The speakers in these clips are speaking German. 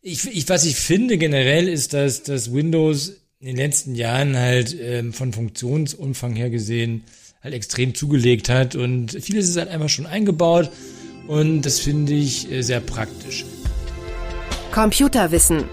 Ich, ich, was ich finde generell ist, dass, dass Windows in den letzten Jahren halt ähm, von Funktionsumfang her gesehen halt extrem zugelegt hat und vieles ist halt einfach schon eingebaut und das finde ich äh, sehr praktisch. Computerwissen.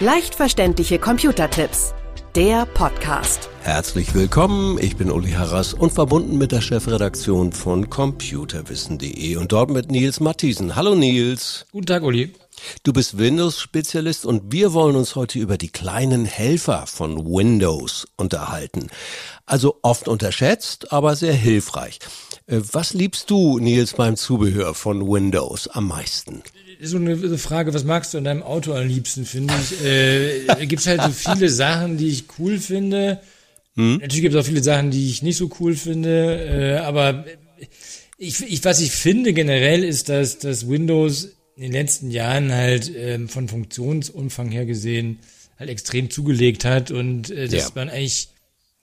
Leicht verständliche Computertipps. Der Podcast. Herzlich willkommen, ich bin Uli Harras und verbunden mit der Chefredaktion von computerwissen.de und dort mit Nils Matthiesen. Hallo Nils. Guten Tag, Uli. Du bist Windows-Spezialist und wir wollen uns heute über die kleinen Helfer von Windows unterhalten. Also oft unterschätzt, aber sehr hilfreich. Äh, was liebst du, Nils, beim Zubehör von Windows am meisten? So eine Frage, was magst du an deinem Auto am liebsten, finde ich. Äh, gibt halt so viele Sachen, die ich cool finde. Hm? Natürlich gibt es auch viele Sachen, die ich nicht so cool finde, äh, aber ich, ich, was ich finde generell ist, dass, dass Windows in den letzten Jahren halt ähm, von Funktionsumfang her gesehen halt extrem zugelegt hat und äh, dass ja. man eigentlich,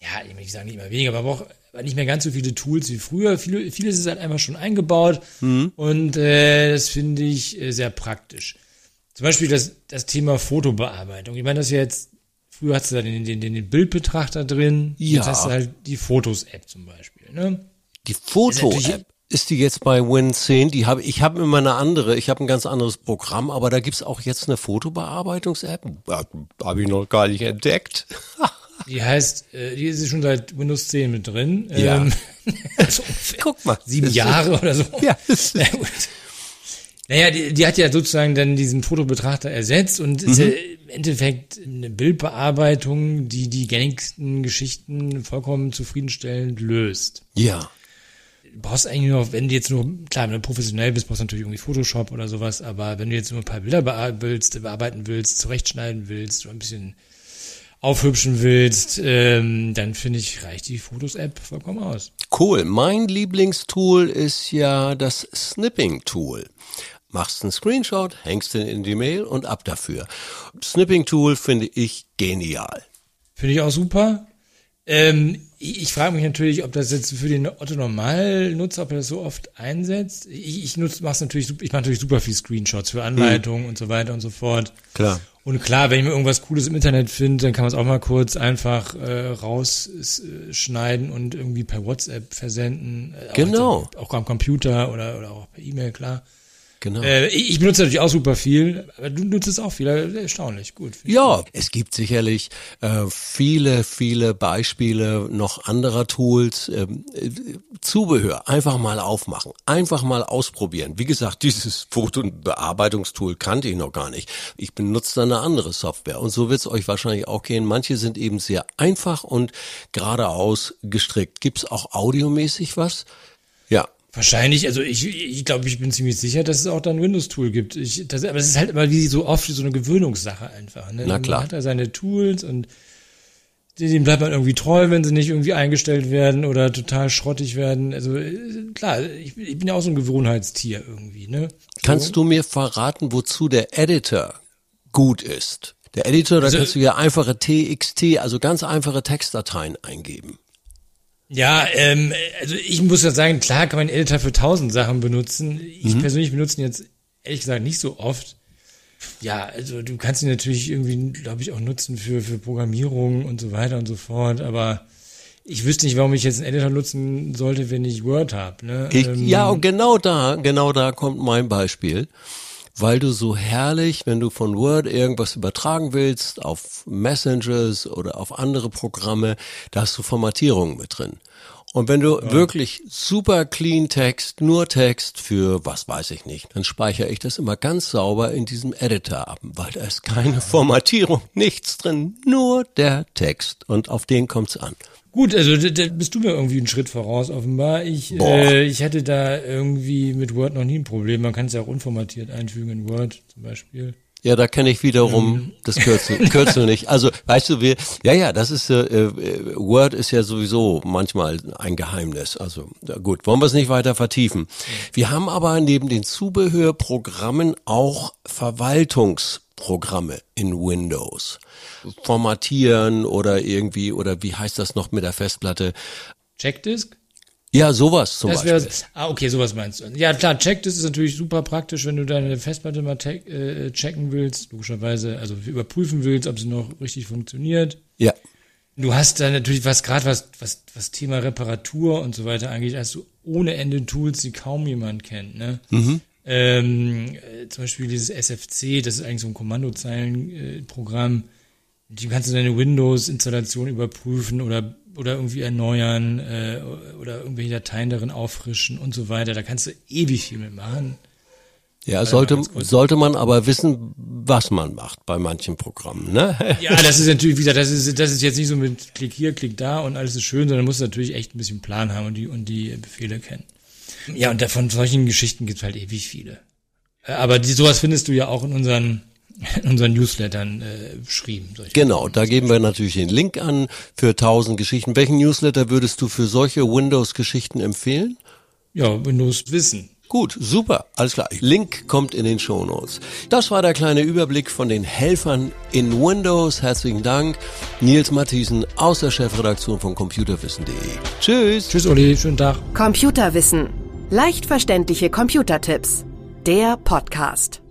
ja, ich will nicht sagen nicht immer weniger, aber auch nicht mehr ganz so viele Tools wie früher. Viele, vieles ist halt einfach schon eingebaut mhm. und äh, das finde ich äh, sehr praktisch. Zum Beispiel das, das Thema Fotobearbeitung. Ich meine, das ist ja jetzt, früher hast du da den, den, den Bildbetrachter drin, ja. jetzt hast du halt die Fotos-App zum Beispiel. Ne? Die Foto-App? Ist die jetzt bei Win10? Die habe ich habe immer eine andere, ich habe ein ganz anderes Programm, aber da gibt's auch jetzt eine Fotobearbeitungs-App. Habe ich noch gar nicht entdeckt. die heißt, äh, die ist schon seit Windows 10 mit drin. Ja. Ähm, also Guck mal. Sieben Jahre oder so. Ja. Gut. Naja, die, die hat ja sozusagen dann diesen Fotobetrachter ersetzt und mhm. ist ja im Endeffekt eine Bildbearbeitung, die die gängigsten Geschichten vollkommen zufriedenstellend löst. Ja brauchst eigentlich nur, wenn du jetzt nur, klar, wenn du professionell bist, brauchst du natürlich irgendwie Photoshop oder sowas, aber wenn du jetzt nur ein paar Bilder bearbeiten willst, zurechtschneiden willst, ein bisschen aufhübschen willst, ähm, dann finde ich, reicht die Fotos-App vollkommen aus. Cool. Mein Lieblingstool ist ja das Snipping-Tool. Machst einen Screenshot, hängst den in die Mail und ab dafür. Snipping-Tool finde ich genial. Finde ich auch super. Ähm, ich, frage mich natürlich, ob das jetzt für den Otto Normal-Nutzer, ob er das so oft einsetzt. Ich, ich nutze, mach's natürlich, ich mache natürlich super viel Screenshots für Anleitungen mhm. und so weiter und so fort. Klar. Und klar, wenn ich mir irgendwas Cooles im Internet finde, dann kann man es auch mal kurz einfach äh, rausschneiden und irgendwie per WhatsApp versenden. Genau. Auch, auch am Computer oder, oder auch per E-Mail, klar. Genau. Äh, ich benutze natürlich auch super viel, aber du nutzt es auch viel. Erstaunlich, gut. Ja, gut. es gibt sicherlich äh, viele, viele Beispiele noch anderer Tools. Ähm, äh, Zubehör einfach mal aufmachen, einfach mal ausprobieren. Wie gesagt, dieses Fotobearbeitungstool kannte ich noch gar nicht. Ich benutze dann eine andere Software und so wird es euch wahrscheinlich auch gehen. Manche sind eben sehr einfach und geradeaus gestrickt. Gibt's auch audiomäßig was? Wahrscheinlich, also ich, ich glaube, ich bin ziemlich sicher, dass es auch da ein Windows-Tool gibt. Ich, das, aber es ist halt immer wie so oft so eine Gewöhnungssache einfach. Ne? Na klar. Man hat da seine Tools und denen bleibt man irgendwie treu, wenn sie nicht irgendwie eingestellt werden oder total schrottig werden. Also klar, ich, ich bin ja auch so ein Gewohnheitstier irgendwie. Ne? Kannst so. du mir verraten, wozu der Editor gut ist? Der Editor, da also, kannst du ja einfache TXT, also ganz einfache Textdateien eingeben. Ja, ähm, also ich muss ja sagen, klar kann man Editor für tausend Sachen benutzen. Ich mhm. persönlich benutze ihn jetzt ehrlich gesagt nicht so oft. Ja, also du kannst ihn natürlich irgendwie, glaube ich, auch nutzen für, für Programmierung und so weiter und so fort, aber ich wüsste nicht, warum ich jetzt einen Editor nutzen sollte, wenn ich Word habe. Ne? Ich, ähm, ja, und genau da, genau da kommt mein Beispiel weil du so herrlich, wenn du von Word irgendwas übertragen willst auf Messengers oder auf andere Programme, da hast du Formatierungen mit drin. Und wenn du ja. wirklich super clean Text, nur Text für was weiß ich nicht, dann speichere ich das immer ganz sauber in diesem Editor ab, weil da ist keine Formatierung, nichts drin, nur der Text und auf den kommt's an. Gut, also da bist du mir irgendwie einen Schritt voraus, offenbar. Ich, äh, ich hatte da irgendwie mit Word noch nie ein Problem. Man kann es ja auch unformatiert einfügen in Word zum Beispiel. Ja, da kenne ich wiederum ähm. das Kürzel, Kürzel nicht. Also, weißt du, wir, ja, ja, das ist, äh, Word ist ja sowieso manchmal ein Geheimnis. Also, gut, wollen wir es nicht weiter vertiefen. Wir haben aber neben den Zubehörprogrammen auch Verwaltungsprogramme in Windows formatieren oder irgendwie, oder wie heißt das noch mit der Festplatte? Checkdisk? Ja, sowas zum Das Beispiel. ah, okay, sowas meinst du. Ja, klar, Checklist ist natürlich super praktisch, wenn du deine Festplatte mal äh, checken willst, logischerweise, also überprüfen willst, ob sie noch richtig funktioniert. Ja. Du hast da natürlich was, gerade was, was, was Thema Reparatur und so weiter angeht, hast du ohne Ende Tools, die kaum jemand kennt, ne? Ähm, äh, zum Beispiel dieses SFC, das ist eigentlich so ein Kommandozeilenprogramm. Die kannst du deine Windows-Installation überprüfen oder, oder irgendwie erneuern äh, oder irgendwelche Dateien darin auffrischen und so weiter. Da kannst du ewig viel mitmachen. Ja, sollte, sollte man aber wissen, was man macht bei manchen Programmen, ne? Ja, das ist natürlich, wie gesagt, das ist, das ist jetzt nicht so mit Klick hier, Klick da und alles ist schön, sondern musst natürlich echt ein bisschen Plan haben und die, und die Befehle kennen. Ja, und von solchen Geschichten gibt's halt ewig viele. Äh, Aber die, sowas findest du ja auch in unseren, in unseren Newslettern äh, beschrieben. Genau, da geben wir natürlich den Link an für 1000 Geschichten. Welchen Newsletter würdest du für solche Windows-Geschichten empfehlen? Ja, Windows Wissen. Gut, super, alles klar. Link kommt in den Shownotes. Das war der kleine Überblick von den Helfern in Windows. Herzlichen Dank. Nils Mathiesen aus der Chefredaktion von computerwissen.de. Tschüss. Tschüss, Uli, schönen Tag. Computerwissen. Leicht verständliche Computertipps. Der Podcast.